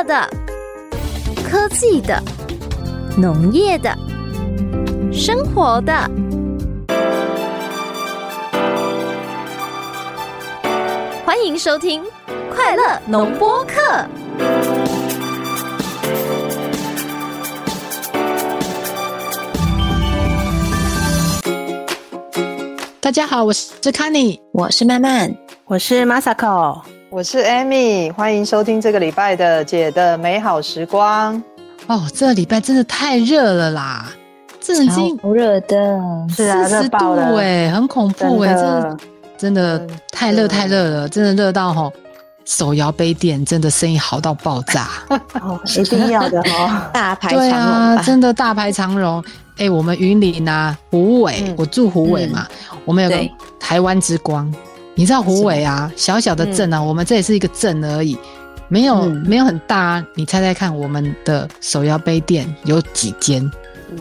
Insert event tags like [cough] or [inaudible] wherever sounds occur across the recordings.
乐的、科技的、农业的、生活的，欢迎收听《快乐农播课》。大家好，我是 Kanny，我是曼曼，我是 Masako，我是 Amy，欢迎收听这个礼拜的姐的美好时光。哦，这个礼拜真的太热了啦，这已经好热的，是啊，四十度哎，很恐怖哎，这真的太热太热了，真的热到吼，手摇杯店真的生意好到爆炸，[laughs] 哦，[laughs] 一定要的哦，[laughs] 大排长龙，对啊，真的大排长龙。哎、欸，我们云林啊，虎尾，嗯、我住虎尾嘛，嗯、我们有个台湾之光，对你知道虎尾啊，小小的镇啊，嗯、我们这也是一个镇而已，没有、嗯、没有很大，你猜猜看，我们的手摇杯店有几间？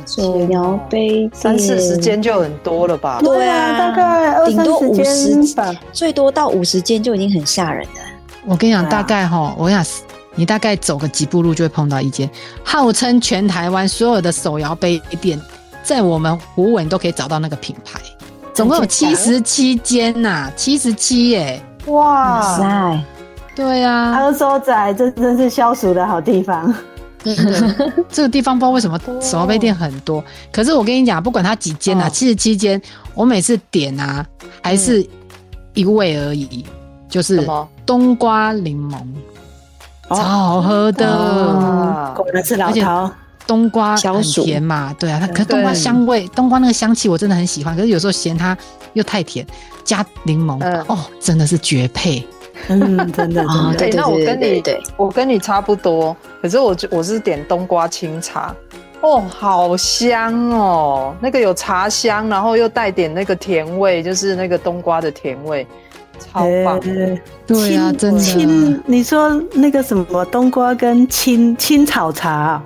手摇杯三四十间就很多了吧？对啊，大概二三十间，最多到五十间就已经很吓人了。我跟你讲，大概哈，我想。你大概走个几步路就会碰到一间，号称全台湾所有的手摇杯店，在我们虎尾都可以找到那个品牌，总共有七十七间呐，七十七耶！哇塞，对啊，阿收仔，这真是消暑的好地方。对对对，[laughs] 这个地方不知道为什么手摇杯店很多，可是我跟你讲，不管它几间呐，七十七间，我每次点啊，还是一味而已，就是冬瓜柠檬。超好喝的，果然是老饕。冬瓜很甜嘛，对啊，它可是冬瓜香味，冬瓜那个香气我真的很喜欢。可是有时候嫌它又太甜，加柠檬哦，真的是绝配。[laughs] 嗯，真的，对，那我跟你，我跟你差不多。可是我我是点冬瓜清茶，哦，好香哦，那个有茶香，然后又带点那个甜味，就是那个冬瓜的甜味。超棒，对啊，真的。青，你说那个什么冬瓜跟青青草茶，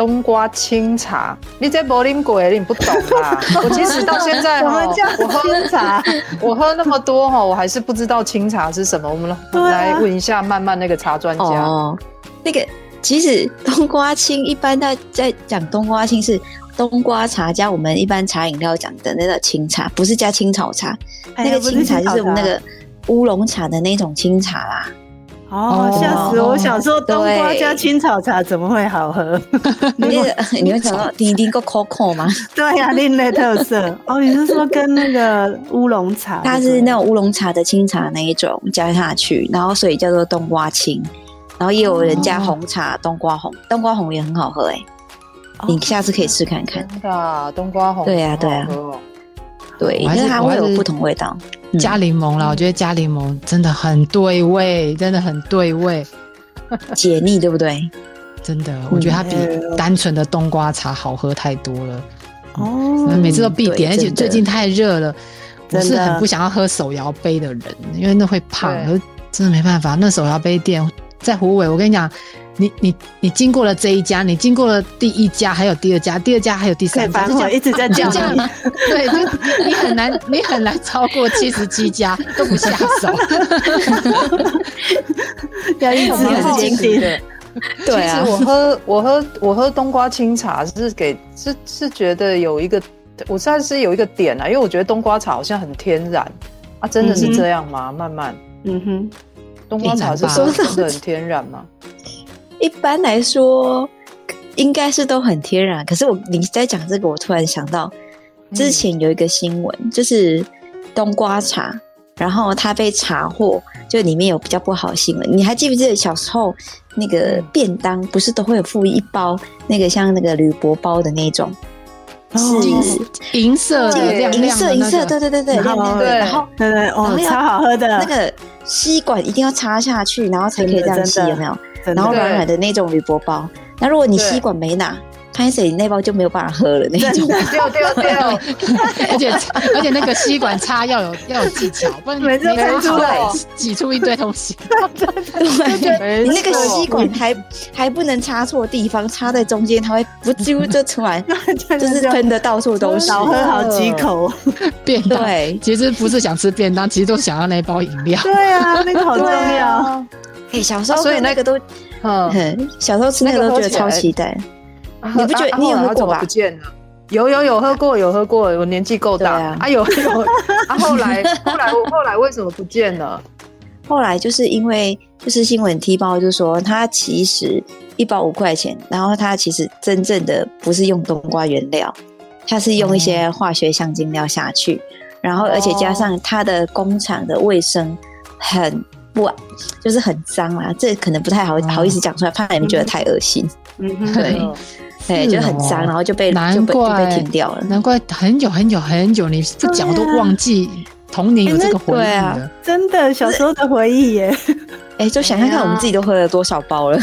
冬瓜清茶，你在柏林鬼，你不懂啊。[laughs] 我其实到现在哈，我喝清茶，我喝那么多哈，我还是不知道清茶是什么。我们来问一下曼曼那个茶专家。哦，那个其实冬瓜清一般在在讲冬瓜清是。冬瓜茶加我们一般茶饮料讲的那个清茶，不是加青草茶。哎、那个清茶就是我们那个乌龙茶的那种清茶啦。哦，吓死我！我想说冬瓜加青草茶怎么会好喝？[laughs] 你你会想到滴滴个 Coco 吗？对呀、啊，另类特色。哦，你是说跟那个乌龙茶？它是那种乌龙茶的清茶那一种加下去，然后所以叫做冬瓜青。然后也有人加红茶，冬瓜红，冬瓜红也很好喝哎、欸。你下次可以试看看。真的，冬瓜红。对呀，对呀，对，因为它会有不同味道。加柠檬啦，我觉得加柠檬真的很对味，真的很对味，[laughs] 解腻，对不对？真的，我觉得它比单纯的冬瓜茶好喝太多了。哦，每次都必点，而且最近太热了，我是很不想要喝手摇杯的人，因为那会胖，真的没办法。那手摇杯店在湖尾，我跟你讲。你你你经过了这一家，你经过了第一家，还有第二家，第二家还有第三家，就一直在这样。对，就你很难，你很难超过七十七家都不下手。[laughs] 要一直是经典的。对啊，我喝我喝我喝冬瓜清茶是给是是觉得有一个，我算是有一个点啊，因为我觉得冬瓜茶好像很天然啊，真的是这样吗？慢慢，嗯哼，冬瓜茶是真的很天然吗？[laughs] 一般来说，应该是都很天然。可是我你在讲这个，我突然想到，之前有一个新闻，嗯、就是冬瓜茶，然后它被查获，就里面有比较不好的新闻。你还记不记得小时候那个便当不是都会有附一包那个像那个铝箔包的那种，是银色的，银色银色，对对对对，然后对，然后对对哦，超好喝的，那个吸管一定要插下去，然后才可以这样吸，有没有？然后软软的那种铝箔包，那如果你吸管没拿，拍水那包就没有办法喝了那种。对对对，[laughs] 而且而且那个吸管插要有要有技巧，[laughs] 不然你插出来挤出一堆东西。对，你那个吸管还还不能插错地方，插在中间它会不啾就出来，[laughs] 就是喷的到处都是。少喝好几口便当。对，其实不是想吃便当，其实都想要那包饮料。对啊，那个好重要。哎，小时候所以那个都，嗯，小时候吃那个都觉得超期待。[laughs] 你不觉得你有喝过吧？不见了。有有有喝过，有喝过。我年纪够大啊，有有。啊，[laughs] 后来后来后来为什么不见了？后来就是因为就是新闻踢爆，就是说它其实一包五块钱，然后它其实真正的不是用冬瓜原料，它是用一些化学香精料下去，然后而且加上它的工厂的卫生很不，就是很脏啊，这可能不太好好意思讲出来，怕你们觉得太恶心。嗯，对。对，就很脏，然后就被难怪就被停掉了。难怪很久很久很久，你不讲都忘记童年有这个回忆啊，真的小时候的回忆耶。哎，就想看看，我们自己都喝了多少包了。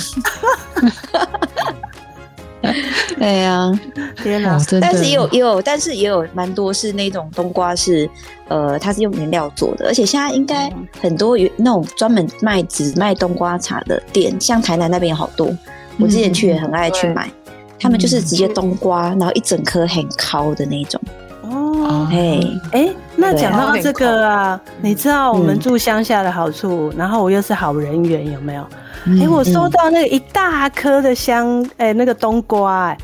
哎呀，天哪！但是也有也有，但是也有蛮多是那种冬瓜是呃，它是用原料做的，而且现在应该很多有那种专门卖只卖冬瓜茶的店，像台南那边有好多，我之前去也很爱去买。他们就是直接冬瓜，然后一整颗很烤的那种。哦，哎哎，那讲到这个啊，你知道我们住乡下的好处，然后我又是好人缘，有没有？哎，我收到那个一大颗的香，哎，那个冬瓜，哎，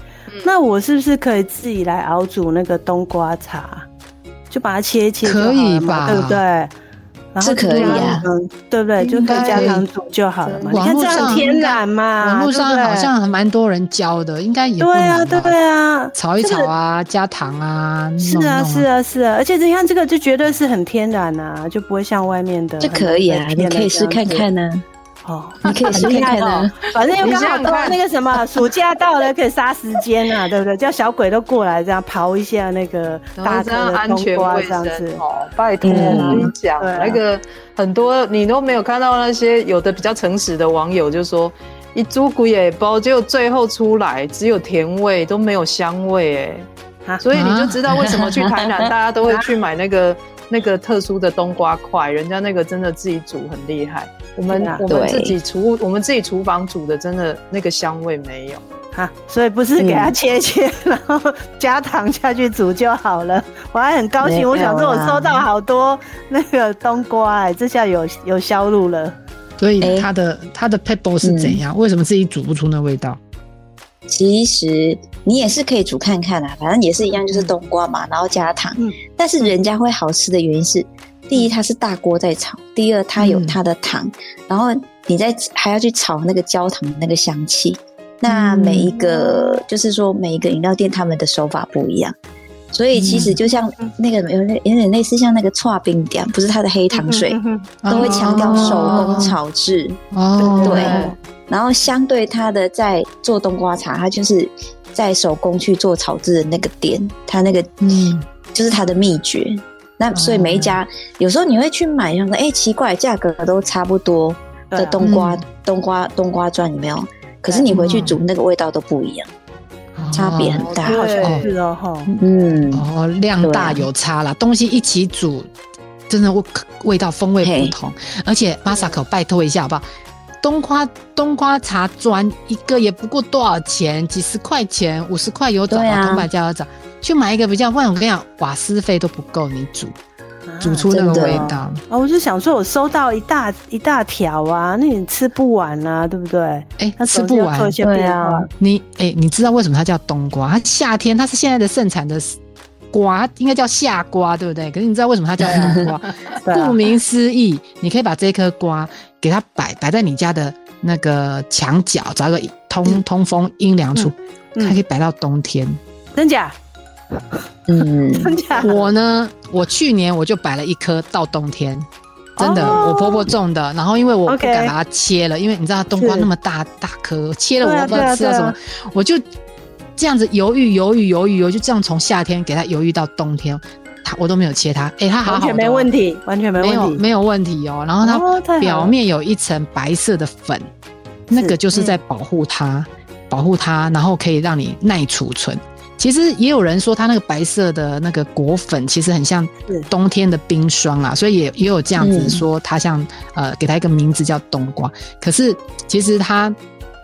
那我是不是可以自己来熬煮那个冬瓜茶？就把它切一切，可以吧？对不对？是可以啊，对不对？就可以加糖煮就好了嘛。你看这样天然嘛，网络上好像还蛮多人教的，应该也对啊，对啊，炒一炒啊，加糖啊。是啊，是啊，是啊，而且你看这个就绝对是很天然啊，就不会像外面的。这可以啊，你可以试看看呢。哦，你可以试试看哦。[laughs] 反正又刚好到那个什么暑假到了，可以杀时间啊，[laughs] 对不对？叫小鬼都过来这样刨一下那个大颗的冬瓜这样子。哦，拜托我跟你讲，那个很多你都没有看到那些有的比较诚实的网友就说，一猪骨也包，结果最后出来只有甜味都没有香味哎，所以你就知道为什么去台南大家都会去买那个那个特殊的冬瓜块，人家那个真的自己煮很厉害。我们我们自己厨我们自己厨房煮的，真的那个香味没有哈，所以不是给它切切，然后加糖下去煮就好了。我还很高兴，我想说我收到好多那个冬瓜，哎，这下有有销路了。所以它的它的 pepper 是怎样？为什么自己煮不出那味道？其实你也是可以煮看看啊，反正也是一样，就是冬瓜嘛，然后加糖。但是人家会好吃的原因是。第一，它是大锅在炒；第二，它有它的糖，嗯、然后你在还要去炒那个焦糖的那个香气。那每一个、嗯、就是说，每一个饮料店他们的手法不一样，所以其实就像那个有点有点类似像那个剉冰店，不是它的黑糖水，嗯、都会强调手工炒制。哦，对。然后相对它的在做冬瓜茶，它就是在手工去做炒制的那个点，它那个嗯，就是它的秘诀。那所以每一家有时候你会去买，像说哎奇怪，价格都差不多的冬瓜，冬瓜冬瓜砖有没有？可是你回去煮那个味道都不一样，差别很大。好像是哦，嗯，哦，量大有差啦，东西一起煮，真的味味道风味不同。而且 Masako 拜托一下好不好？冬瓜冬瓜茶砖一个也不过多少钱，几十块钱，五十块有找啊，铜板价有找。去买一个比较，不然我跟你讲，瓦斯费都不够你煮，煮出那个味道。哦，我就想说，我收到一大一大条啊，那你吃不完啊，对不对？哎，吃不完。对啊，你哎，你知道为什么它叫冬瓜？它夏天它是现在的盛产的瓜，应该叫夏瓜，对不对？可是你知道为什么它叫冬瓜？顾名思义，你可以把这颗瓜给它摆摆在你家的那个墙角，找一个通通风阴凉处，它可以摆到冬天。真假？嗯，[laughs] 真假我呢，我去年我就摆了一颗到冬天，真的，我婆婆种的。然后因为我不敢把它切了，因为你知道冬瓜那么大大颗，切了我不知道吃到什么，我就这样子犹豫犹豫犹豫，我就这样从夏天给它犹豫到冬天，它我都没有切它，哎，它好好，完全没问题，完全没问题，没有没有问题哦。然后它表面有一层白色的粉，那个就是在保护它，保护它，然后可以让你耐储存。其实也有人说，它那个白色的那个果粉，其实很像冬天的冰霜啊，所以也也有这样子说，它像呃，给它一个名字叫冬瓜。可是其实它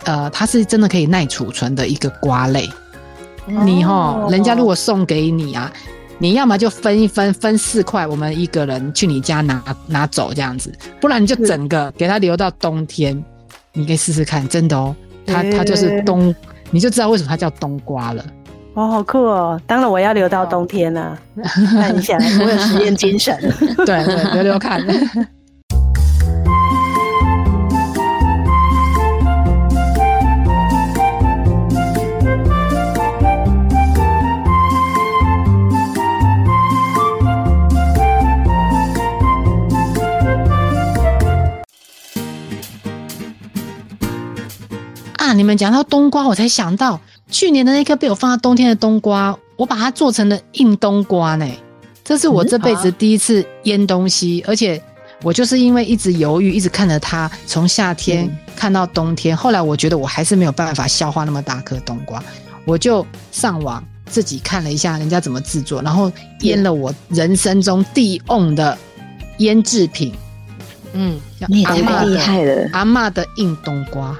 呃，它是真的可以耐储存的一个瓜类。你哈，人家如果送给你啊，你要么就分一分，分四块，我们一个人去你家拿拿走这样子，不然你就整个给它留到冬天。你可以试试看，真的哦，它它就是冬，你就知道为什么它叫冬瓜了。哦，好酷哦！当然我要留到冬天了，那你想，我有实验精神。对对，留留看。啊！你们讲到冬瓜，我才想到去年的那颗被我放在冬天的冬瓜，我把它做成了硬冬瓜呢。这是我这辈子第一次腌东西，嗯啊、而且我就是因为一直犹豫，一直看着它从夏天看到冬天，嗯、后来我觉得我还是没有办法消化那么大颗冬瓜，我就上网自己看了一下人家怎么制作，然后腌了我人生中第一瓮的腌制品。嗯，你也太厉害了，阿嬷的硬冬瓜。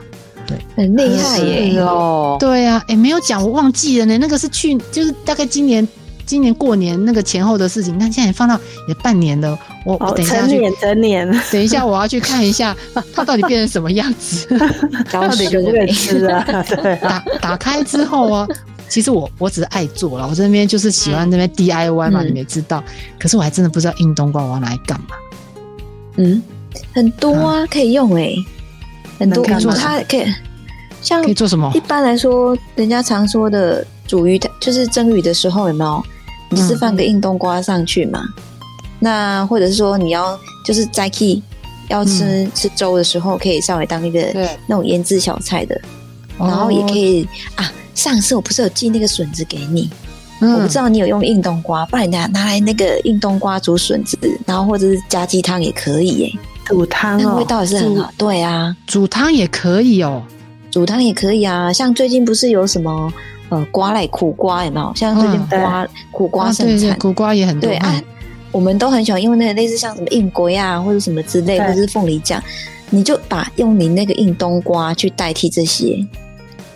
很厉害耶！哦，对啊，哎，没有讲，我忘记了呢。那个是去，就是大概今年，今年过年那个前后的事情。但现在放到也半年了，我我等一下去，成年等一下我要去看一下，[laughs] 它到底变成什么样子？[laughs] 到底可不可以吃啊？[laughs] 打打开之后啊，其实我我只是爱做了，我这边就是喜欢那边 DIY 嘛，你没知道。可是我还真的不知道硬冬瓜我要拿来干嘛。嗯，很多啊，可以用哎。很多，它可以像可以做什么？一般来说，人家常说的煮鱼，就是蒸鱼的时候有没有？你是放个硬冬瓜上去嘛？嗯、那或者是说你要就是在 key 要吃、嗯、吃粥的时候，可以稍微当一个那种腌制小菜的，然后也可以、哦、啊。上次我不是有寄那个笋子给你？嗯、我不知道你有用硬冬瓜，不然拿拿来那个硬冬瓜煮笋子，然后或者是加鸡汤也可以耶。煮汤哦，味道也是很好。煮对啊，煮汤也可以哦，煮汤也可以啊。像最近不是有什么呃瓜类苦瓜有没有？像最近瓜、嗯、苦瓜盛产、啊，对对，苦瓜也很多。对啊，嗯、我们都很喜欢用那个类似像什么硬瓜啊，或者什么之类，或者是凤梨酱，你就把用你那个硬冬瓜去代替这些，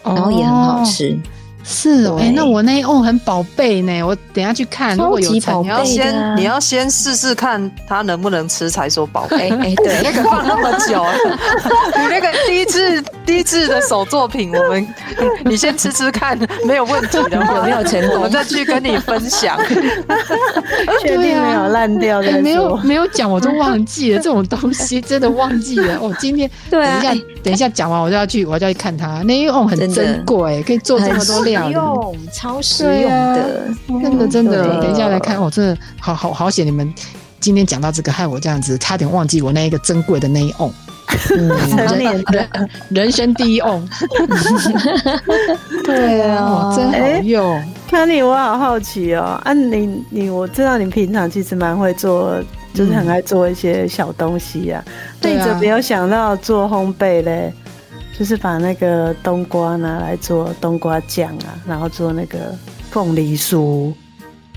然后也很好吃。哦是哦，哎，那我那一瓮很宝贝呢，我等下去看。超级宝贝，你要先你要先试试看它能不能吃才说宝贝。哎，对，[laughs] 那个放那么久，[laughs] 你那个第一次第一次的手作品，我们 [laughs] 你先吃吃看，[laughs] 没有问题的话，有 [laughs] 没有成功，我再去跟你分享。确定没有烂掉的？没有没有讲，我都忘记了这种东西，真的忘记了。我今天等一下等一下讲完，我就要去我就要去看它。那一瓮很珍贵，可以做这么多料。实用，超实用的，真的真的。等一下来看，我真的好好好险！你们今天讲到这个，害我这样子差点忘记我那一个珍贵的那一瓮，人人生第一哦。[laughs] 对啊，真好用。那你我好好奇哦，啊，你你我知道你平常其实蛮会做，就是很爱做一些小东西啊。你，怎么没有想到做烘焙嘞？就是把那个冬瓜拿来做冬瓜酱啊，然后做那个凤梨酥。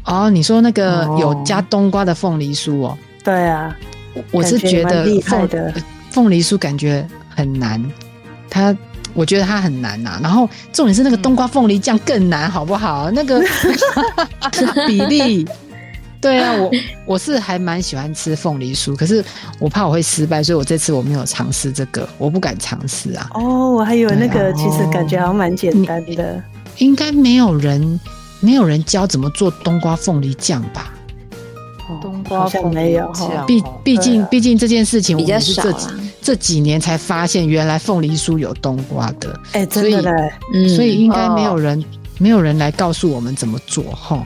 哦，你说那个有加冬瓜的凤梨酥哦？对啊，我是觉得厉害的凤梨酥感觉很难，它我觉得它很难呐、啊。然后重点是那个冬瓜凤梨酱更难，好不好？那个 [laughs] 比例。[laughs] 对啊，我我是还蛮喜欢吃凤梨酥，可是我怕我会失败，所以我这次我没有尝试这个，我不敢尝试啊。哦，我还以为那个其实感觉好像蛮简单的，应该没有人没有人教怎么做冬瓜凤梨酱吧？冬瓜好像没有，毕毕竟毕竟这件事情我们是这几这几年才发现，原来凤梨酥有冬瓜的。哎，真的嘞，嗯，所以应该没有人没有人来告诉我们怎么做哈。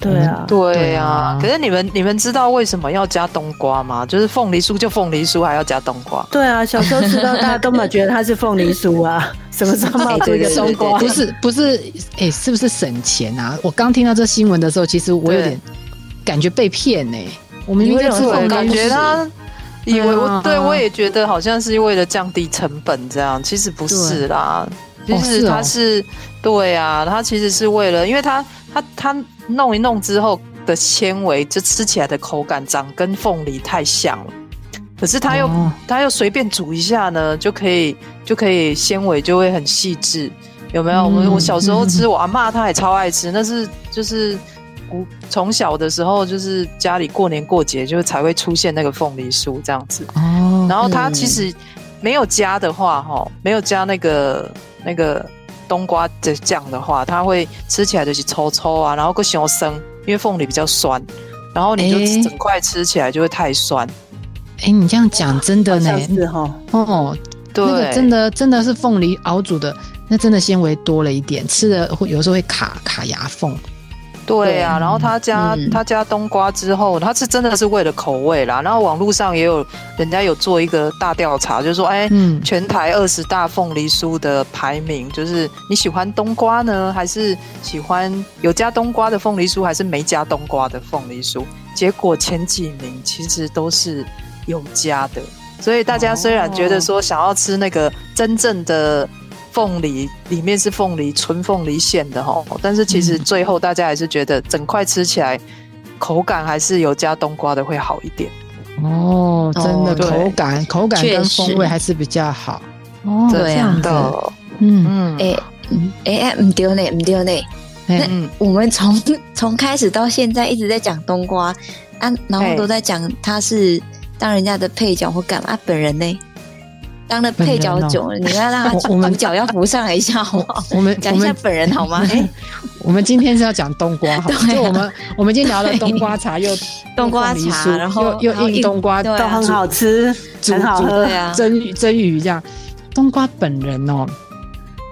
对啊，对啊。可是你们你们知道为什么要加冬瓜吗？就是凤梨酥就凤梨酥，还要加冬瓜。对啊，小时候吃到大家都没觉得它是凤梨酥啊，[laughs] 什么时候冒出一个冬瓜？不是不是，哎，是不是省钱啊？我刚听到这新闻的时候，其实我有点感觉被骗呢。我们因为我感觉他以为我对我也觉得好像是为了降低成本这样，其实不是啦。其实它是对啊，它其实是为了，因为它它它。弄一弄之后的纤维，就吃起来的口感长跟凤梨太像了。可是它又它、哦、又随便煮一下呢，就可以就可以纤维就会很细致，有没有？我我小时候吃，我阿嬷她也超爱吃，那是就是从小的时候就是家里过年过节就才会出现那个凤梨酥这样子。哦，然后它其实。没有加的话，哈，没有加那个那个冬瓜的酱的话，它会吃起来就是抽抽啊，然后个小生，因为凤梨比较酸，然后你就整块吃起来就会太酸。哎、欸，你这样讲真的呢？是哈，哦，对，那个真的真的是凤梨熬煮的，那真的纤维多了一点，吃的会有时候会卡卡牙缝。对啊，然后他加、嗯、他加冬瓜之后，他是真的是为了口味啦。然后网络上也有人家有做一个大调查，就是说，哎，嗯、全台二十大凤梨酥的排名，就是你喜欢冬瓜呢，还是喜欢有加冬瓜的凤梨酥，还是没加冬瓜的凤梨酥？结果前几名其实都是有加的，所以大家虽然觉得说想要吃那个真正的。凤梨里面是凤梨，纯凤梨馅的齁，但是其实最后大家还是觉得整块吃起来口感还是有加冬瓜的会好一点。哦，真的口感口感跟风味还是比较好。哦，这样的，嗯。嗯，哎哎，唔丢呢，唔丢呢。那我们从 [laughs] 从开始到现在一直在讲冬瓜啊，然后都在讲他是当人家的配角或干嘛，本人呢？当了配角久了，你要让他主角要扶上来一下好不好？我们讲一下本人好吗？我们今天是要讲冬瓜，就我们我们今天聊了 [laughs] 冬瓜茶，又冬瓜茶，然后又又硬冬瓜都很好吃，很好喝呀，蒸蒸鱼这样。冬瓜本人哦，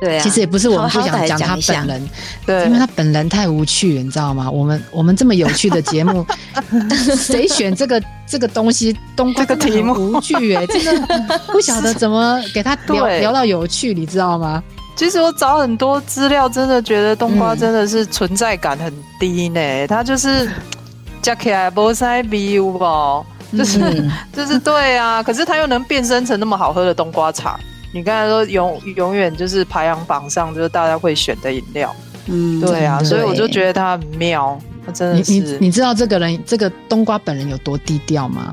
对啊，其实也不是我们不想讲他本人，对，因为他本人太无趣了，你知道吗？我们我们这么有趣的节目，[laughs] 谁选这个？这个东西，冬瓜这个题目无趣哎，[laughs] 真的不晓得怎么给他聊聊到有趣，你知道吗？其实我找很多资料，真的觉得冬瓜真的是存在感很低呢。嗯、它就是 [laughs] 加起来不塞比乌吧，就是、嗯、就是对啊。可是他又能变身成那么好喝的冬瓜茶，你刚才说永永远就是排行榜上就是大家会选的饮料，嗯，对啊，所以我就觉得它很妙。真的是你你你知道这个人这个冬瓜本人有多低调吗？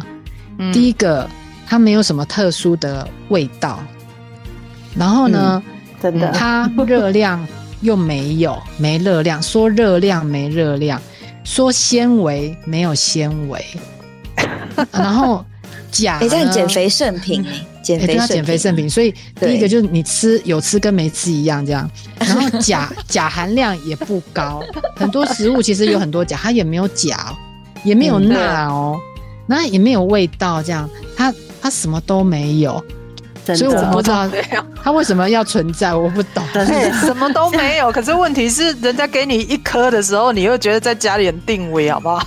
嗯、第一个，他没有什么特殊的味道，然后呢，嗯、真的，他热量又没有，没热量，说热量没热量，说纤维没有纤维，[laughs] 然后钾，哎，这样减肥圣品减肥减肥圣品，所以第一个就是你吃有吃跟没吃一样这样，然后钾钾含量也不高，很多食物其实有很多钾，它也没有钾，也没有钠哦，那也没有味道，这样它它什么都没有，所以我不知道 [laughs] 他为什么要存在，我不懂，什么都没有，[laughs] 可是问题是人家给你一颗的时候，你又觉得在家里很定位，好不好？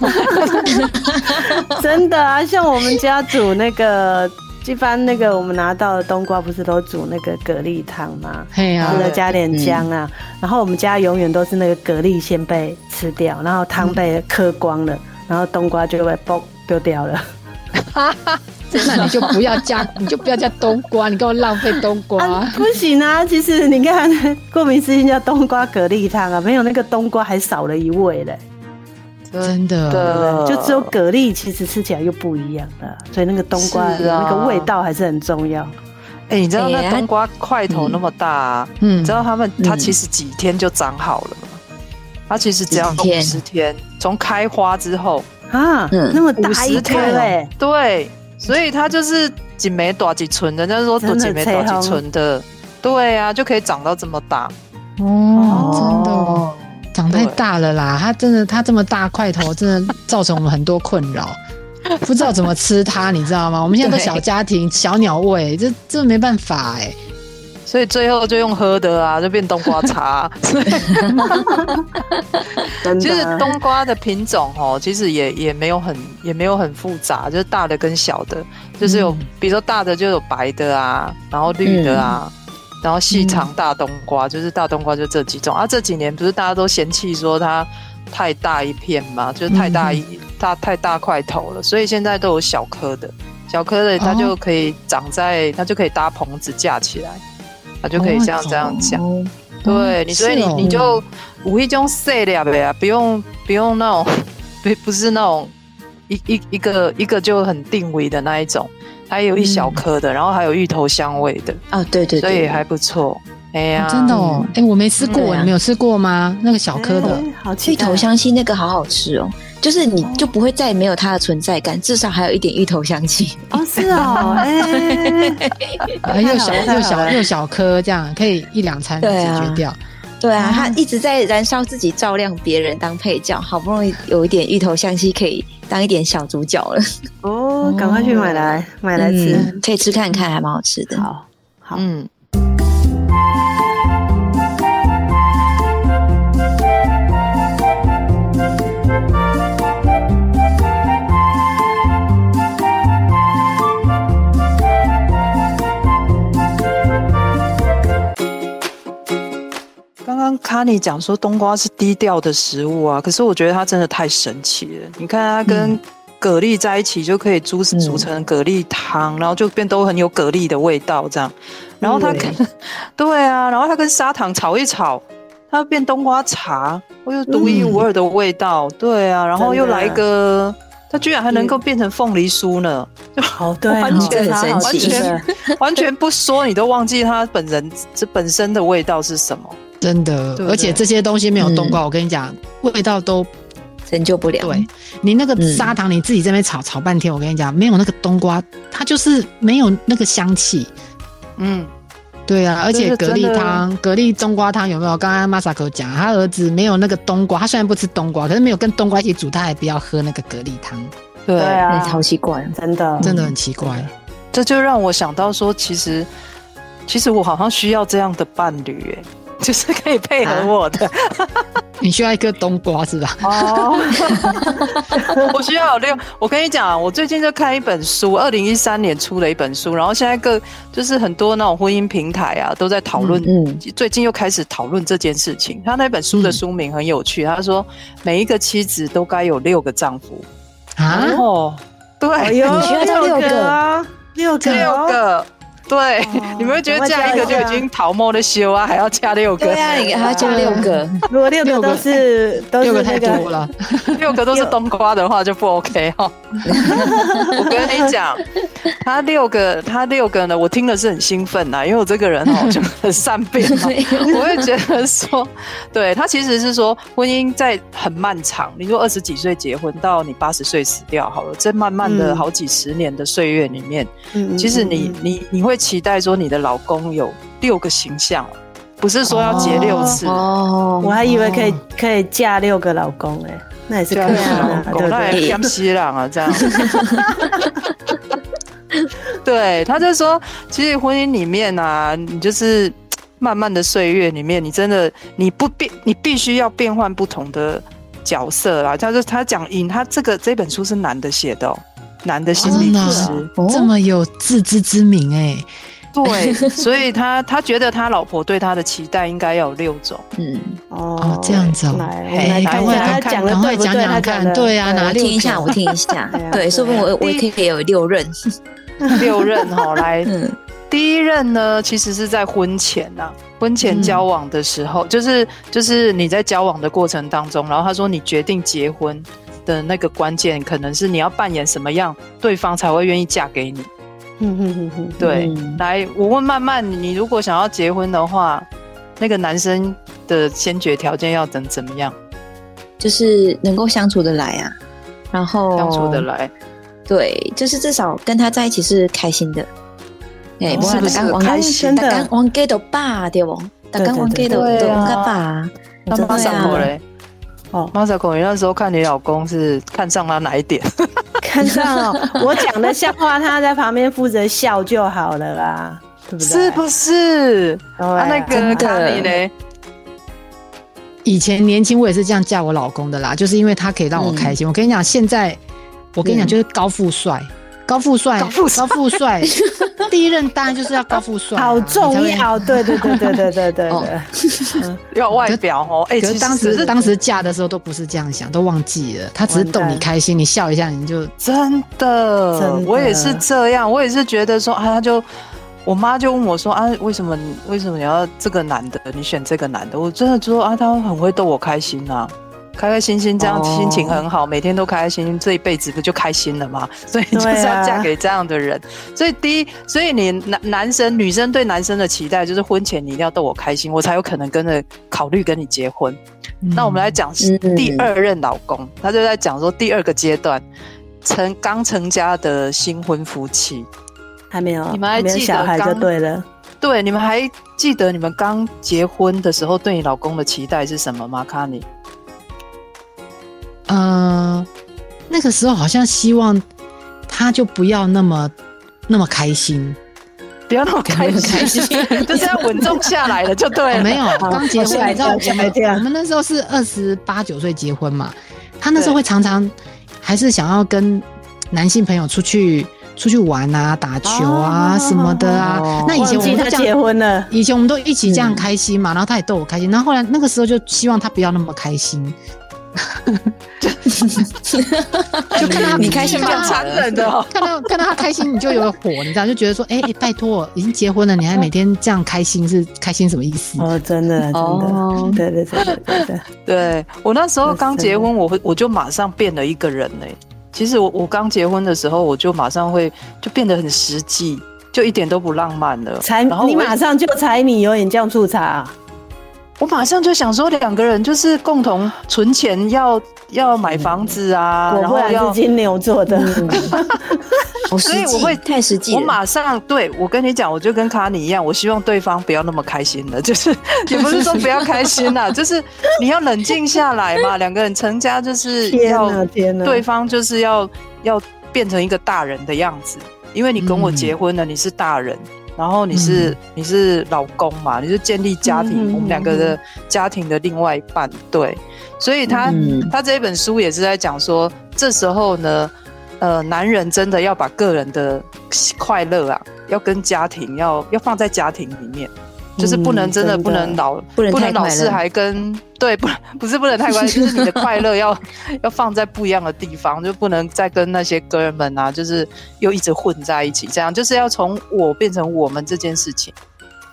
[laughs] 真的啊，像我们家煮那个。一般那个我们拿到的冬瓜不是都煮那个蛤蜊汤吗？嘿呀，或者加点姜啊。然后我们家永远都是那个蛤蜊先被吃掉，然后汤被喝光了，然后冬瓜就会嘣丢掉了。那你就不要加，[laughs] 你就不要加冬瓜，你给我浪费冬瓜。啊，不行啊！其实你看，顾名思义叫冬瓜蛤蜊汤啊，没有那个冬瓜还少了一味嘞。真的，就只有蛤蜊，其实吃起来又不一样的，所以那个冬瓜那个味道还是很重要。哎，你知道那冬瓜块头那么大，嗯，你知道他们它其实几天就长好了吗？它其实只要五十天，从开花之后啊，那么大一颗哎，对，所以它就是几枚多几寸的，人家说多几枚多几寸的，对啊，就可以长到这么大。哦，真的。长太大了啦！它真的，它这么大块头，真的造成我们很多困扰，[laughs] 不知道怎么吃它，你知道吗？我们现在都小家庭，小鸟胃，这这没办法哎，所以最后就用喝的啊，就变冬瓜茶。其实冬瓜的品种哦，其实也也没有很也没有很复杂，就是大的跟小的，就是有，比如说大的就有白的啊，然后绿的啊。嗯。然后细长大冬瓜，嗯、就是大冬瓜就这几种。啊。这几年不是大家都嫌弃说它太大一片嘛，就是太大一、嗯、大太大块头了，所以现在都有小颗的，小颗的它就可以长在，哦、它就可以搭棚子架起来，它就可以像这样讲。哦、对你，所以你、哦、你就无意中塞了呗啊，不用不用那种 [laughs] 不不是那种一一一个一个就很定位的那一种。还有一小颗的，嗯、然后还有芋头香味的啊，对对，对，所以还不错。哎呀，真的哦，哎，我没吃过，你没有吃过吗？那个小颗的，好，芋头香气那个好好吃哦，就是你就不会再也没有它的存在感，至少还有一点芋头香气。哦，是哦，[laughs] 哎，又小又小又小颗，这样可以一两餐解决掉。对啊，它一直在燃烧自己，照亮别人当配角，好不容易有一点芋头香气，可以当一点小主角了。哦，赶快去买来买来吃，可以吃看看，还蛮好吃的。好，好，嗯。刚刚卡尼讲说冬瓜是低调的食物啊，可是我觉得它真的太神奇了。你看它跟蛤蜊在一起就可以煮煮成蛤蜊汤，然后就变都很有蛤蜊的味道这样。然后它跟 [laughs] 对啊，然后它跟砂糖炒一炒，它变冬瓜茶，我又独一无二的味道。对啊，然后又来一个，它居然还能够变成凤梨酥呢，就好对，[laughs] 完全完全完全不说你都忘记它本人这本身的味道是什么。真的，对对，而且这些东西没有冬瓜，嗯、我跟你讲，味道都成就不了。对，你那个砂糖，你自己这边炒、嗯、炒半天，我跟你讲，没有那个冬瓜，它就是没有那个香气。嗯，对啊，而且蛤蜊汤、蛤蜊冬瓜汤有没有？刚刚 Masako 讲，他儿子没有那个冬瓜，他虽然不吃冬瓜，可是没有跟冬瓜一起煮，他还不要喝那个蛤蜊汤。对啊，超奇怪，真的，真的很奇怪。嗯、这就让我想到说，其实，其实我好像需要这样的伴侣，哎。[laughs] 就是可以配合我的，你需要一个冬瓜是吧？哦，[laughs] 我需要六。我跟你讲，我最近就看一本书，二零一三年出了一本书，然后现在各就是很多那种婚姻平台啊都在讨论，嗯，最近又开始讨论这件事情。他那本书的书名很有趣，他说每一个妻子都该有六个丈夫啊？哦，对，你需要六个啊，六个，六个。对，你们会觉得嫁一个就已经桃木的修啊，还要加六个？对啊，你还要嫁六个。如果六个都是六个太多了，六个都是冬瓜的话就不 OK 哈。[laughs] 我跟你讲，他六个，他六个呢，我听的是很兴奋呐，因为我这个人哦 [laughs] 就很善变，我会觉得说，对他其实是说婚姻在很漫长，你说二十几岁结婚到你八十岁死掉好了，这漫漫的好几十年的岁月里面，嗯其实你你你会。期待说你的老公有六个形象，不是说要结六次哦。我还以为可以可以嫁六个老公哎，那也是可以啊，对对，江西人啊这样。[laughs] 对，他就说，其实婚姻里面啊，你就是慢慢的岁月里面，你真的你不变，你必须要变换不同的角色啦。他说他讲引，他这个这本书是男的写的。男的心理师，哦、这么有自知之明哎，对，所以他他觉得他老婆对他的期待应该要有六种，嗯，哦，这样子哦，来，赶快他讲的对不对？他讲看对啊，我听一下，我听一下，[laughs] 对，说不定我我可以有六任，[laughs] 六任哈，来，[laughs] 第一任呢，其实是在婚前呐，婚前交往的时候，就是就是你在交往的过程当中，然后他说你决定结婚。的那个关键可能是你要扮演什么样，对方才会愿意嫁给你。嗯嗯嗯对，来，我问曼曼，你如果想要结婚的话，那个男生的先决条件要怎怎么样？就是能够相处得来啊，然后相处得来，对，就是至少跟他在一起是开心的。哎，是不是开心的？刚王给的爸对不？刚王给的都个爸，那么上头嘞。哦，Masako，你那时候看你老公是看上他哪一点？[laughs] 看上哦我讲的笑话，他在旁边负责笑就好了啦，对不对？是不是？啊，那个卡尼呢？以前年轻我也是这样嫁我老公的啦，就是因为他可以让我开心。我跟你讲，现在我跟你讲，就是高富帅。高富帅，高富帅，[laughs] 第一任当然就是要高富帅，好重要。对对对对对对对要外表哦。哎，其实当时当时嫁的时候都不是这样想，都忘记了。他只是逗你开心，你笑一下你就真的。我也是这样，我也是觉得说啊，他就我妈就问我说啊，为什么你为什么你要这个男的？你选这个男的？我真的说啊，他很会逗我开心啊。开开心心，这样心情很好，每天都开开心心，这一辈子不就开心了吗？[laughs] 所以就是要嫁给这样的人。所以第一，所以你男男生女生对男生的期待就是婚前你一定要逗我开心，我才有可能跟着考虑跟你结婚。那我们来讲第二任老公，他就在讲说第二个阶段，成刚成家的新婚夫妻还没有，你们还记得小孩就对了。对，你们还记得你们刚结婚的时候对你老公的期待是什么吗？卡尼？呃，那个时候好像希望他就不要那么那么开心，不要那么开心，[laughs] 就是要稳重下来了，就对了。哦、没有，刚结婚，你知道我们我们那时候是二十八九岁结婚嘛，他那时候会常常还是想要跟男性朋友出去。出去玩啊，打球啊，什么的啊。那以前我们都结婚了，以前我们都一起这样开心嘛，然后他也逗我开心。然后后来那个时候就希望他不要那么开心，[laughs] 就看他你开心蛮残忍的。看到 [laughs] 看到他开心，你就有火，你知道，就觉得说，哎哎，拜托，已经结婚了，你还每天这样开心，是开心什么意思？哦，真的，真的，对对对对对。对我那时候刚结婚，我会我就马上变了一个人呢。其实我我刚结婚的时候，我就马上会就变得很实际，就一点都不浪漫了。柴，然后你马上就柴米油盐酱醋茶啊。我马上就想说，两个人就是共同存钱要，要要买房子啊，然后要是金牛座的，[laughs] 所以我会太实际。我马上对我跟你讲，我就跟卡尼一样，我希望对方不要那么开心了，就是 [laughs] 也不是说不要开心啦，就是你要冷静下来嘛。两个人成家就是要对方就是要要变成一个大人的样子，因为你跟我结婚了，你是大人。然后你是、嗯、你是老公嘛，你是建立家庭，嗯、我们两个的家庭的另外一半，对，所以他、嗯、他这一本书也是在讲说，这时候呢，呃，男人真的要把个人的快乐啊，要跟家庭要要放在家庭里面。就是不能真的不能老不能老是还跟对不不是不能太关心，就是你的快乐要要放在不一样的地方，就不能再跟那些哥们啊，就是又一直混在一起，这样就是要从我变成我们这件事情，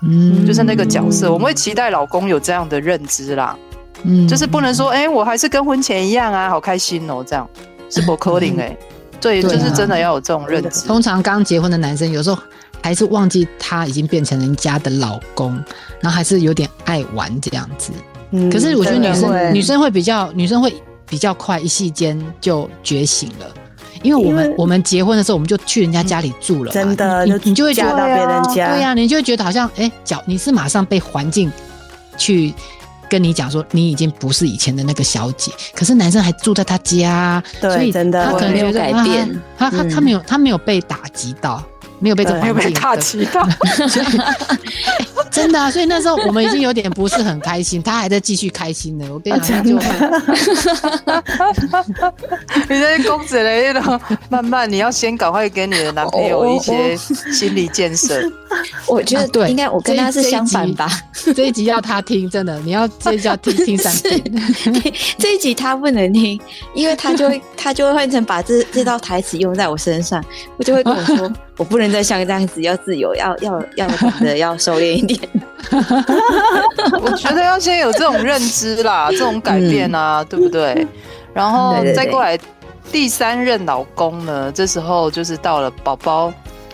嗯，就是那个角色，我们会期待老公有这样的认知啦，嗯，就是不能说哎、欸，我还是跟婚前一样啊，好开心哦、喔，这样是不 [laughs] 可能哎，对，就是真的要有这种认知。通常刚结婚的男生有时候。还是忘记他已经变成人家的老公，然后还是有点爱玩这样子。嗯，可是我觉得女生女生会比较女生会比较快，一夕间就觉醒了。因为我们我们结婚的时候，我们就去人家家里住了，真的，你你就会嫁到别人家，对呀，你就会觉得好像哎，脚你是马上被环境去跟你讲说，你已经不是以前的那个小姐。可是男生还住在他家，所以真的他可能没有改变，他他他没有他没有被打击到。没有被这环境被打击到，真的啊！所以那时候我们已经有点不是很开心，他还在继续开心呢。我跟你讲，就 [laughs] 你这些公子嘞，慢慢你要先赶快给你的男朋友一些心理建设。[laughs] 我觉得对，应该我跟他是相反吧。这一集要他听，真的，你要这一集要听听三遍。[laughs] 这一集他不能听，因为他就会他就会换成把这这道台词用在我身上，我就会跟我说。我不能再像这样子，要自由，要要要懂得要收敛一点。[laughs] 我觉得要先有这种认知啦，[laughs] 这种改变啊，嗯、对不对？然后再过来第三任老公呢，这时候就是到了宝宝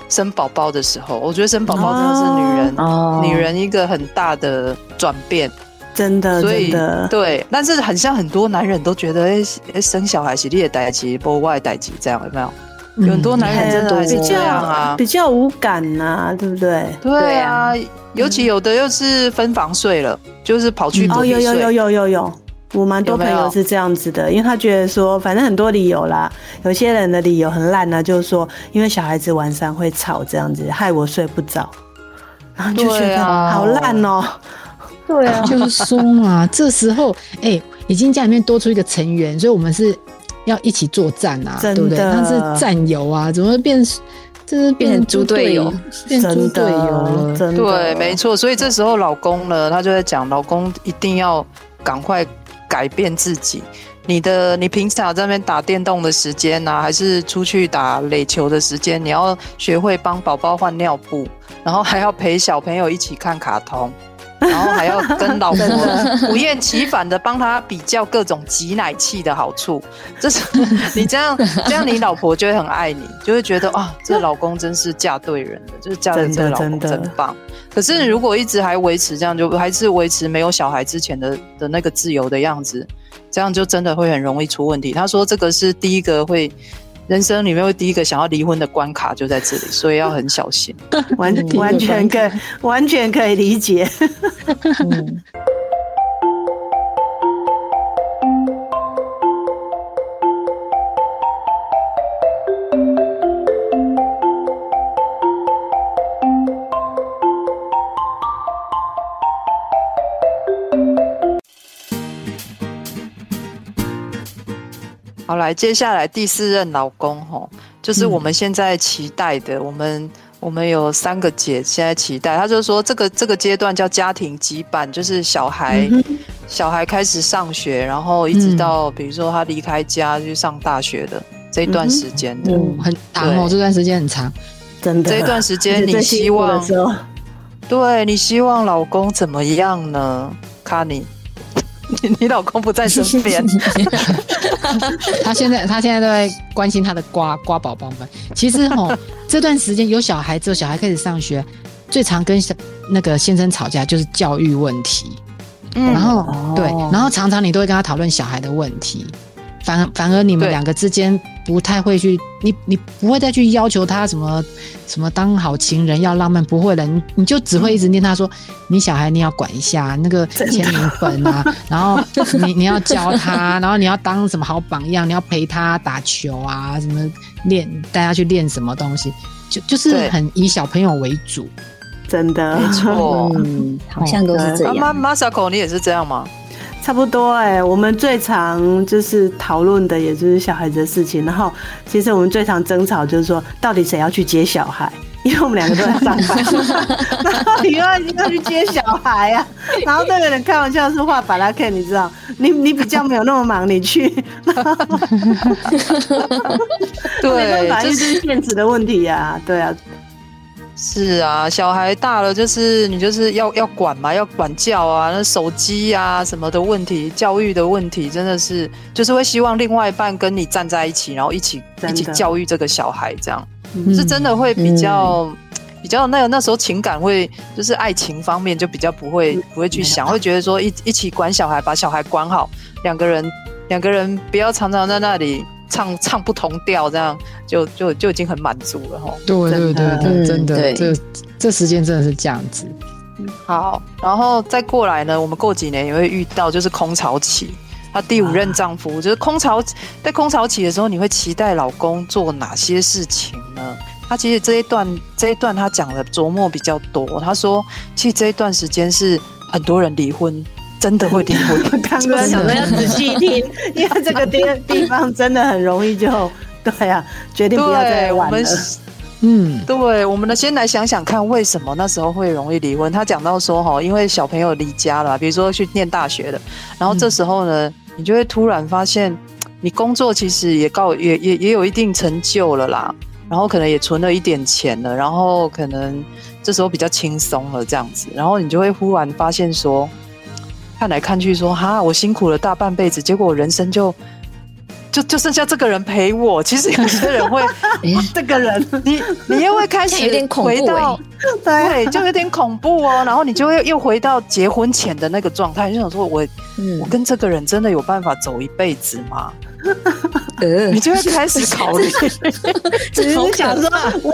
生宝宝的时候，我觉得生宝宝真的是女人、哦、女人一个很大的转变，真的，所以的对，但是很像很多男人都觉得，哎、欸，生小孩是你的代志，不我的代志，这样有没有？有很多男人真的是这样啊，比较无感呐、啊，对不对？对啊，尤其有的又是分房睡了，嗯、就是跑去哦，有有有有有有，我蛮多朋友是这样子的，有有因为他觉得说，反正很多理由啦，有些人的理由很烂呢、啊，就是说，因为小孩子晚上会吵，这样子害我睡不着，然后就觉得好烂哦、喔。对啊，就是说嘛，这时候哎、欸，已经家里面多出一个成员，所以我们是。要一起作战啊，对不对？他是战友啊，怎么会变？这是变成猪队友，变猪队友了。对，没错。所以这时候老公呢，他就在讲，老公一定要赶快改变自己。你的，你平常在那边打电动的时间呐、啊，还是出去打垒球的时间，你要学会帮宝宝换尿布，然后还要陪小朋友一起看卡通。然然后还要跟老婆不厌其烦的帮他比较各种挤奶器的好处，这是 [laughs] 你这样这样，你老婆就会很爱你，就会觉得啊，这老公真是嫁对人了，就是嫁的这个老公真棒。可是如果一直还维持这样，就还是维持没有小孩之前的的那个自由的样子，这样就真的会很容易出问题。他说这个是第一个会。人生里面会第一个想要离婚的关卡就在这里，所以要很小心。[laughs] 完完全可以，完全可以理解。嗯好，来，接下来第四任老公吼，就是我们现在期待的。嗯、我们我们有三个姐现在期待，他就说这个这个阶段叫家庭羁绊，就是小孩、嗯、小孩开始上学，然后一直到、嗯、比如说他离开家去上大学的这一段时间的，嗯，很长哦，这段时间很长，真的。这一段时间你希望，对，你希望老公怎么样呢？卡尼。你 [laughs] 你老公不在身 [laughs] 边，[laughs] 他现在他现在都在关心他的瓜瓜宝宝们。其实哦，这段时间有小孩之后，小孩开始上学，最常跟那个先生吵架就是教育问题。嗯，然后、哦、对，然后常常你都会跟他讨论小孩的问题。反而反而你们两个之间不太会去，你你不会再去要求他什么什么当好情人要浪漫，不会了，你你就只会一直念他说，你小孩你要管一下那个签名本啊，[laughs] 然后你你要教他，然后你要当什么好榜样，你要陪他打球啊，什么练带他去练什么东西，就就是很以小朋友为主，真的。没错，嗯，好像都是这样。妈妈，Masako 你也是这样吗？差不多哎、欸，我们最常就是讨论的，也就是小孩子的事情。然后，其实我们最常争吵就是说，到底谁要去接小孩？因为我们两个都在上班，然后你又要要去接小孩啊。然后，这个人开玩笑说话把他看，你知道，你你比较没有那么忙，你去。[laughs] 对，这是现实的问题呀、啊。对啊。是啊，小孩大了就是你就是要要管嘛，要管教啊，那手机啊什么的问题，教育的问题，真的是就是会希望另外一半跟你站在一起，然后一起一起教育这个小孩，这样、嗯、是真的会比较、嗯、比较那个那时候情感会就是爱情方面就比较不会不会去想，会觉得说一一起管小孩，把小孩管好，两个人两个人不要常常在那里。唱唱不同调，这样就就就已经很满足了哈。对对对对，真的，这这时间真的是这样子。好，然后再过来呢，我们过几年也会遇到，就是空巢期。她第五任丈夫就是空巢，在空巢期的时候，你会期待老公做哪些事情呢？她其实这一段这一段她讲的琢磨比较多。她说，其实这一段时间是很多人离婚。真的会离婚，[laughs] 刚刚想说要仔细听，[laughs] 因为这个地地方真的很容易就对啊，决定不要再玩了。嗯，对，我们呢先来想想看，为什么那时候会容易离婚？他讲到说哈，因为小朋友离家了，比如说去念大学了，然后这时候呢，你就会突然发现，你工作其实也告也也也有一定成就了啦，然后可能也存了一点钱了，然后可能这时候比较轻松了这样子，然后你就会忽然发现说。看来看去说哈，我辛苦了大半辈子，结果我人生就就就剩下这个人陪我。其实有些人会，[laughs] 这个人你你又会开始有点回到对，就有点恐怖哦。[laughs] 然后你就会又回到结婚前的那个状态，就想说我我跟这个人真的有办法走一辈子吗？你就会开始考虑，只是想说，我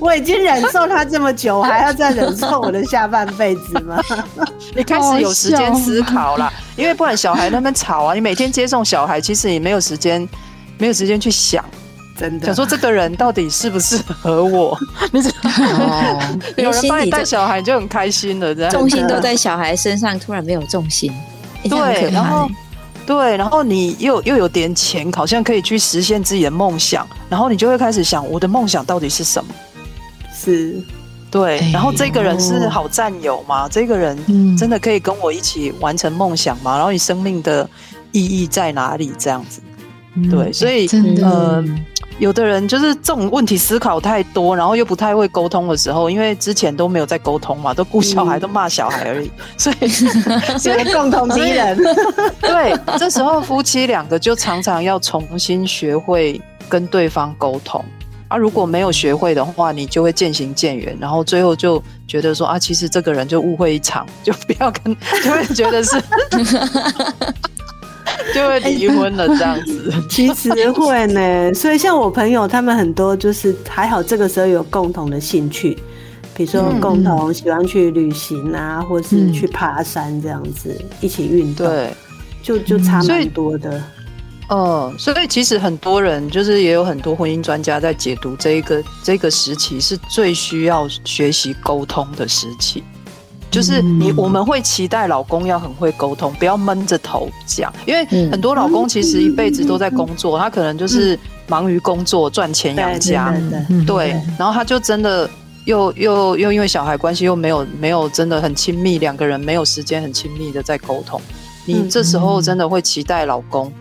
我已经忍受他这么久，还要再忍受我的下半辈子吗？你开始有时间思考了，因为不然小孩那边吵啊，你每天接送小孩，其实你没有时间，没有时间去想，真的想说这个人到底适不适合我？你知道吗？有人帮你带小孩你就很开心了，重心都在小孩身上，突然没有重心，对，然后。对，然后你又又有点钱，好像可以去实现自己的梦想，然后你就会开始想，我的梦想到底是什么？是，对。然后这个人是好战友吗？这个人真的可以跟我一起完成梦想吗？然后你生命的意义在哪里？这样子，对。所以，呃，有的人就是这种问题思考太多，然后又不太会沟通的时候，因为之前都没有在沟通嘛，都顾小孩，嗯、都骂小孩而已，[laughs] [laughs] 所以所以共同敌人。[laughs] 对，这时候夫妻两个就常常要重新学会跟对方沟通。啊，如果没有学会的话，你就会渐行渐远，然后最后就觉得说啊，其实这个人就误会一场，就不要跟，就会觉得是，[laughs] 就会离婚了这样子。[laughs] 其实会呢，所以像我朋友他们很多就是还好，这个时候有共同的兴趣，比如说共同喜欢去旅行啊，嗯、或是去爬山这样子，嗯、一起运动，对，就就差蛮多的。哦，所以其实很多人就是也有很多婚姻专家在解读这一个这个时期是最需要学习沟通的时期，就是你我们会期待老公要很会沟通，不要闷着头讲，因为很多老公其实一辈子都在工作，他可能就是忙于工作赚钱养家，对，然后他就真的又又又因为小孩关系又没有没有真的很亲密，两个人没有时间很亲密的在沟通，你这时候真的会期待老公。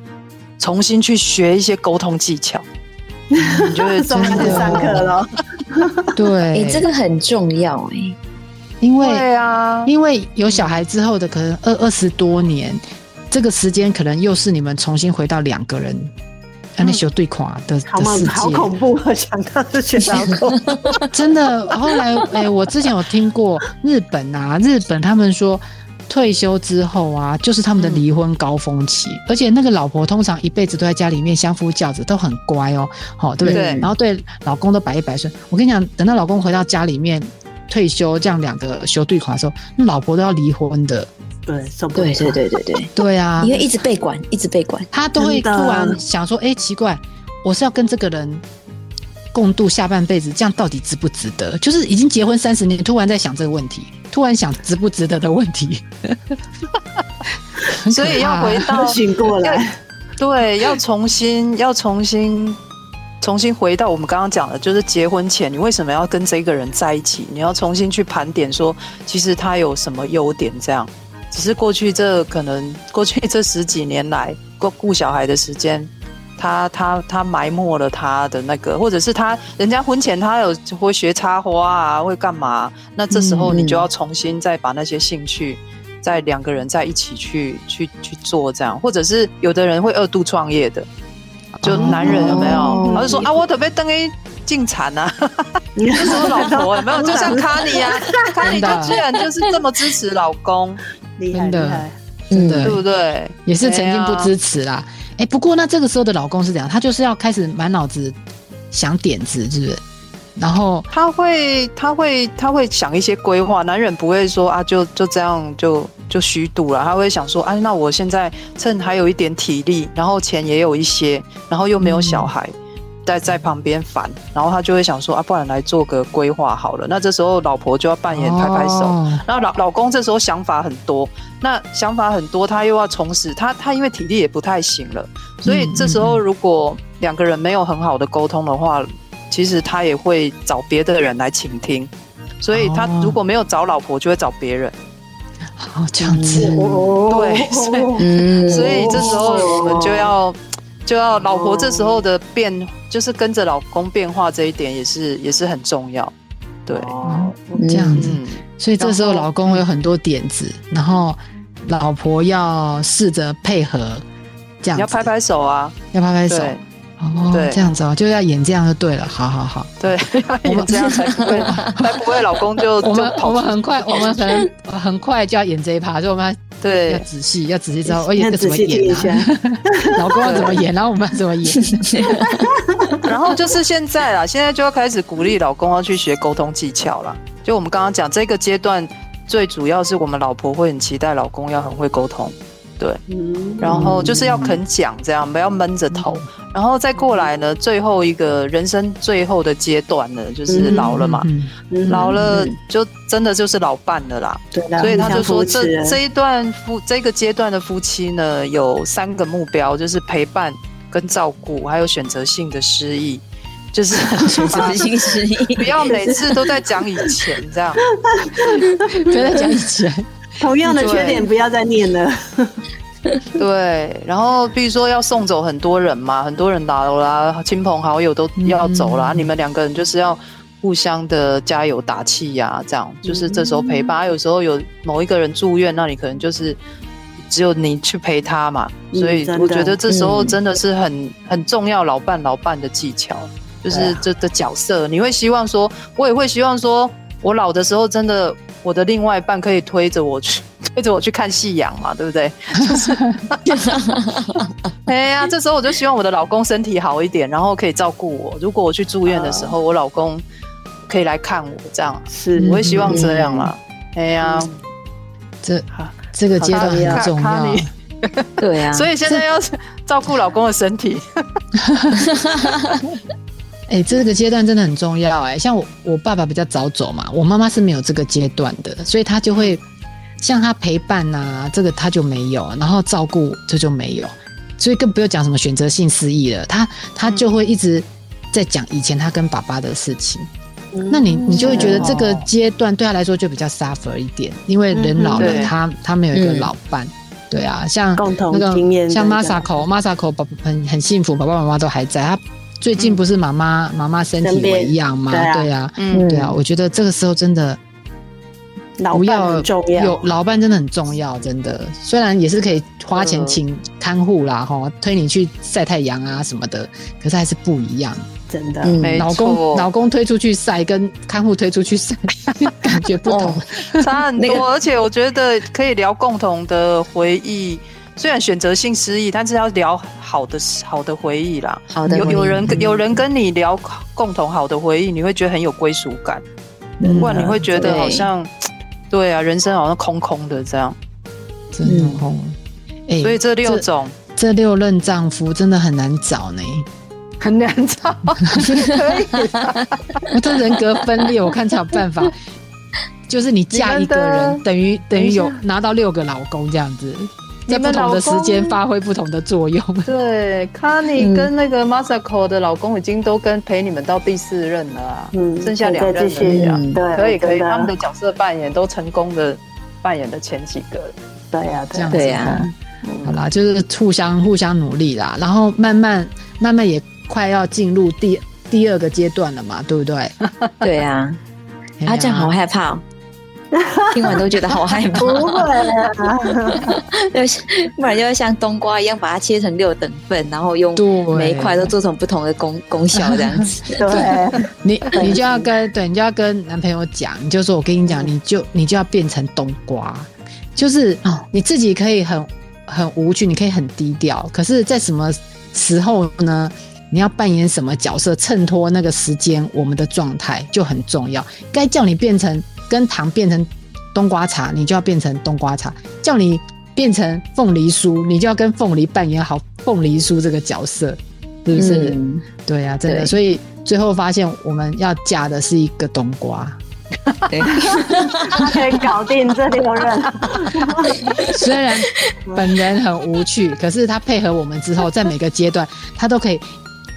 重新去学一些沟通技巧，[laughs] 你就会真的上课了。[laughs] 对，哎、欸，这个很重要哎、欸，因为对啊，因为有小孩之后的可能二二十多年，这个时间可能又是你们重新回到两个人那些对垮的、嗯、的世界，好恐怖！啊想到这些老公，[laughs] 真的。后来，哎、欸，我之前有听过日本啊，日本他们说。退休之后啊，就是他们的离婚高峰期，嗯、而且那个老婆通常一辈子都在家里面相夫教子，都很乖哦，好，对不对？对，然后对老公都百依百顺。我跟你讲，等到老公回到家里面退休，这样两个休对款的时候，那老婆都要离婚的。对，对对对对对，对啊，因为一直被管，一直被管，他都会突然想说：“哎、欸，奇怪，我是要跟这个人共度下半辈子，这样到底值不值得？”就是已经结婚三十年，突然在想这个问题。[laughs] 突然想值不值得的问题，所以要回到 [laughs] 醒过来，对，要重新要重新重新回到我们刚刚讲的，就是结婚前你为什么要跟这个人在一起？你要重新去盘点说，其实他有什么优点？这样，只是过去这可能过去这十几年来过顾小孩的时间。他他他埋没了他的那个，或者是他人家婚前他有会学插花啊，会干嘛？那这时候你就要重新再把那些兴趣，再两个人在一起去去去做这样，或者是有的人会二度创业的，就男人有没有？哦、他就说啊，我特别等于进产啊，你 [laughs] 是说老婆有没有？[laughs] 就像卡尼啊，卡尼就居然就是这么支持老公，厉害厉害，真的对不对？也是曾经不支持啦。哎，不过那这个时候的老公是怎样？他就是要开始满脑子想点子，是不是？然后他会，他会，他会想一些规划。男人不会说啊，就就这样就就虚度了。他会想说，哎、啊，那我现在趁还有一点体力，然后钱也有一些，然后又没有小孩。嗯在在旁边烦，然后他就会想说啊，不然来做个规划好了。那这时候老婆就要扮演拍拍手，哦、然后老老公这时候想法很多，那想法很多，他又要重拾他他因为体力也不太行了，所以这时候如果两个人没有很好的沟通的话，其实他也会找别的人来倾听，所以他如果没有找老婆，就会找别人。哦，这样子，对，所以、嗯、所以这时候我们就要。就要老婆这时候的变，就是跟着老公变化这一点也是也是很重要，对，这样子，所以这时候老公会有很多点子，然后老婆要试着配合，这样子。要拍拍手啊，要拍拍手，哦，对，这样子哦，就要演这样就对了，好好好，对，[laughs] 我们这样才不会，[laughs] 才不会老公就我们我们很快，我们很很快就要演这一趴，就我们。对，要仔细，要仔细知道，而且要怎么演啊？[laughs] 老公要怎么演，然后我们要怎么演？然后就是现在啦，现在就要开始鼓励老公要去学沟通技巧了。就我们刚刚讲这个阶段，最主要是我们老婆会很期待老公要很会沟通。对，然后就是要肯讲，这样不要闷着头，然后再过来呢，最后一个人生最后的阶段呢，就是老了嘛，老了就真的就是老伴了啦。对，所以他就说这这一段夫这个阶段的夫妻呢，有三个目标，就是陪伴跟照顾，还有选择性的失忆，就是 [laughs] 选择性失忆，[laughs] 不要每次都在讲以前这样，不要再讲以前。[laughs] 同样的缺点不要再念了。[laughs] 对，然后比如说要送走很多人嘛，很多人老了，亲朋好友都要走了，嗯、你们两个人就是要互相的加油打气呀、啊，这样就是这时候陪伴。嗯、有时候有某一个人住院，那你可能就是只有你去陪他嘛，嗯、所以我觉得这时候真的是很、嗯、很重要老伴老伴的技巧，就是这的角色，你会希望说，我也会希望说我老的时候真的。我的另外一半可以推着我去，推着我去看夕阳嘛，[laughs] 对不对？就是，[laughs] 哎呀，这时候我就希望我的老公身体好一点，然后可以照顾我。如果我去住院的时候，我老公可以来看我，这样是，我会希望这样啦。哎呀，这这个阶段很重要，[laughs] 对呀。所以现在要照顾老公的身体。哎、欸，这个阶段真的很重要哎、欸。像我，我爸爸比较早走嘛，我妈妈是没有这个阶段的，所以她就会像他陪伴呐、啊，这个他就没有，然后照顾这就没有，所以更不用讲什么选择性失忆了。他他就会一直在讲以前他跟爸爸的事情。嗯、那你你就会觉得这个阶段对他来说就比较 suffer 一点，因为人老了，他、嗯、他没有一个老伴。嗯、对啊，像那个像 Masako Masako 爸爸很很幸福，爸爸妈妈都还在他。最近不是妈妈妈妈身体为恙吗？对呀，嗯，对啊，我觉得这个时候真的不要有老伴，真的很重要，真的。虽然也是可以花钱请看护啦，哈，推你去晒太阳啊什么的，可是还是不一样，真的。老公老公推出去晒，跟看护推出去晒，[laughs] 感觉不同，[laughs] 差很多。而且我觉得可以聊共同的回忆。虽然选择性失忆，但是要聊好的好的回忆啦。好的，有有人有人跟你聊共同好的回忆，你会觉得很有归属感。不然你会觉得好像，对啊，人生好像空空的这样。真的空。哎，所以这六种，这六任丈夫真的很难找呢，很难找。[laughs] 可以，我这人格分裂，我看才有办法。就是你嫁一个人，等于等于有拿到六个老公这样子。在不同的时间发挥不同的作用。[laughs] 对，卡尼跟那个 Masako 的老公已经都跟陪你们到第四任了啊，嗯，剩下两任了。对，可以可以，他们的角色扮演都成功的扮演了前几个。对呀，这样子。对呀，好啦，就是互相互相努力啦，然后慢慢慢慢也快要进入第第二个阶段了嘛，对不对？[laughs] [laughs] 对呀，啊，这样好害怕。[laughs] 听完都觉得好害怕。不会啊，[laughs] 不然就要像冬瓜一样把它切成六等份，然后用每一块都做成不同的功功效这样子。[laughs] 对，你你就要跟对，你就要跟男朋友讲，你就说我跟你讲，你就你就要变成冬瓜，就是你自己可以很很无趣，你可以很低调，可是在什么时候呢？你要扮演什么角色，衬托那个时间，我们的状态就很重要。该叫你变成。跟糖变成冬瓜茶，你就要变成冬瓜茶；叫你变成凤梨酥，你就要跟凤梨扮演好凤梨酥这个角色，是不是？嗯、对呀、啊，真的。所以最后发现，我们要嫁的是一个冬瓜，对可以 [laughs] 搞定这六任。[laughs] 虽然本人很无趣，可是他配合我们之后，在每个阶段，他都可以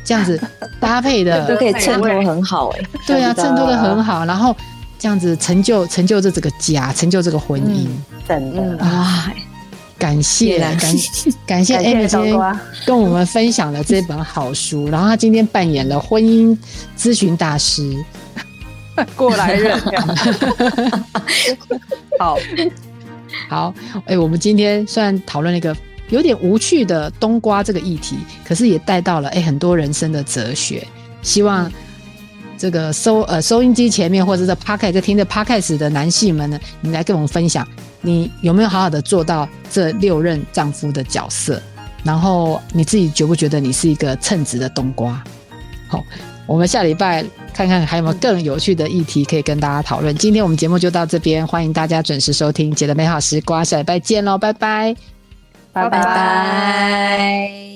这样子搭配的，[laughs] 都可以衬托很好哎。对呀、啊，衬托的很好，然后。这样子成就成就这这个家，成就这个婚姻，真的啊！感谢感 [laughs] 感谢 Amy 今天跟我们分享了这本好书，然后他今天扮演了婚姻咨询大师，[laughs] 过来人。[laughs] 好好，哎，我们今天虽然讨论了一个有点无趣的冬瓜这个议题，可是也带到了哎很多人生的哲学，希望。这个收呃收音机前面或者是 Podcast 在听着 Podcast 的男性们呢，你来跟我们分享，你有没有好好的做到这六任丈夫的角色？然后你自己觉不觉得你是一个称职的冬瓜？好，我们下礼拜看看还有没有更有趣的议题可以跟大家讨论。今天我们节目就到这边，欢迎大家准时收听《姐的美好时光》，下礼拜见喽，拜拜，拜拜。